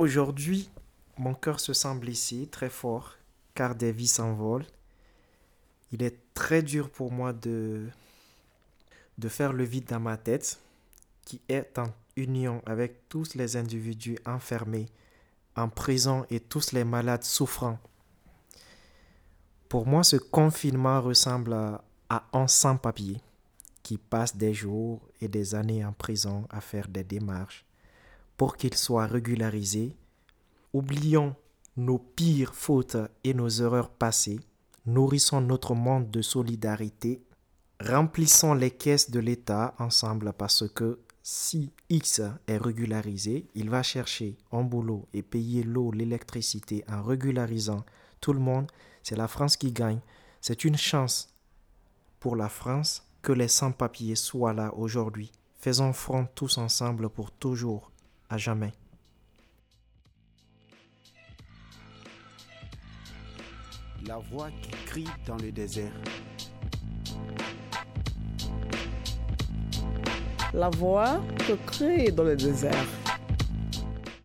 Aujourd'hui, mon cœur se sent blessé très fort car des vies s'envolent. Il est très dur pour moi de, de faire le vide dans ma tête qui est en union avec tous les individus enfermés en prison et tous les malades souffrants. Pour moi, ce confinement ressemble à, à un sans-papier qui passe des jours et des années en prison à faire des démarches pour qu'il soit régularisé. Oublions nos pires fautes et nos erreurs passées, nourrissons notre monde de solidarité, remplissons les caisses de l'État ensemble parce que si X est régularisé, il va chercher un boulot et payer l'eau, l'électricité en régularisant tout le monde. C'est la France qui gagne. C'est une chance pour la France que les sans-papiers soient là aujourd'hui. Faisons front tous ensemble pour toujours, à jamais. La voix qui crie dans le désert. La voix que crie dans le désert.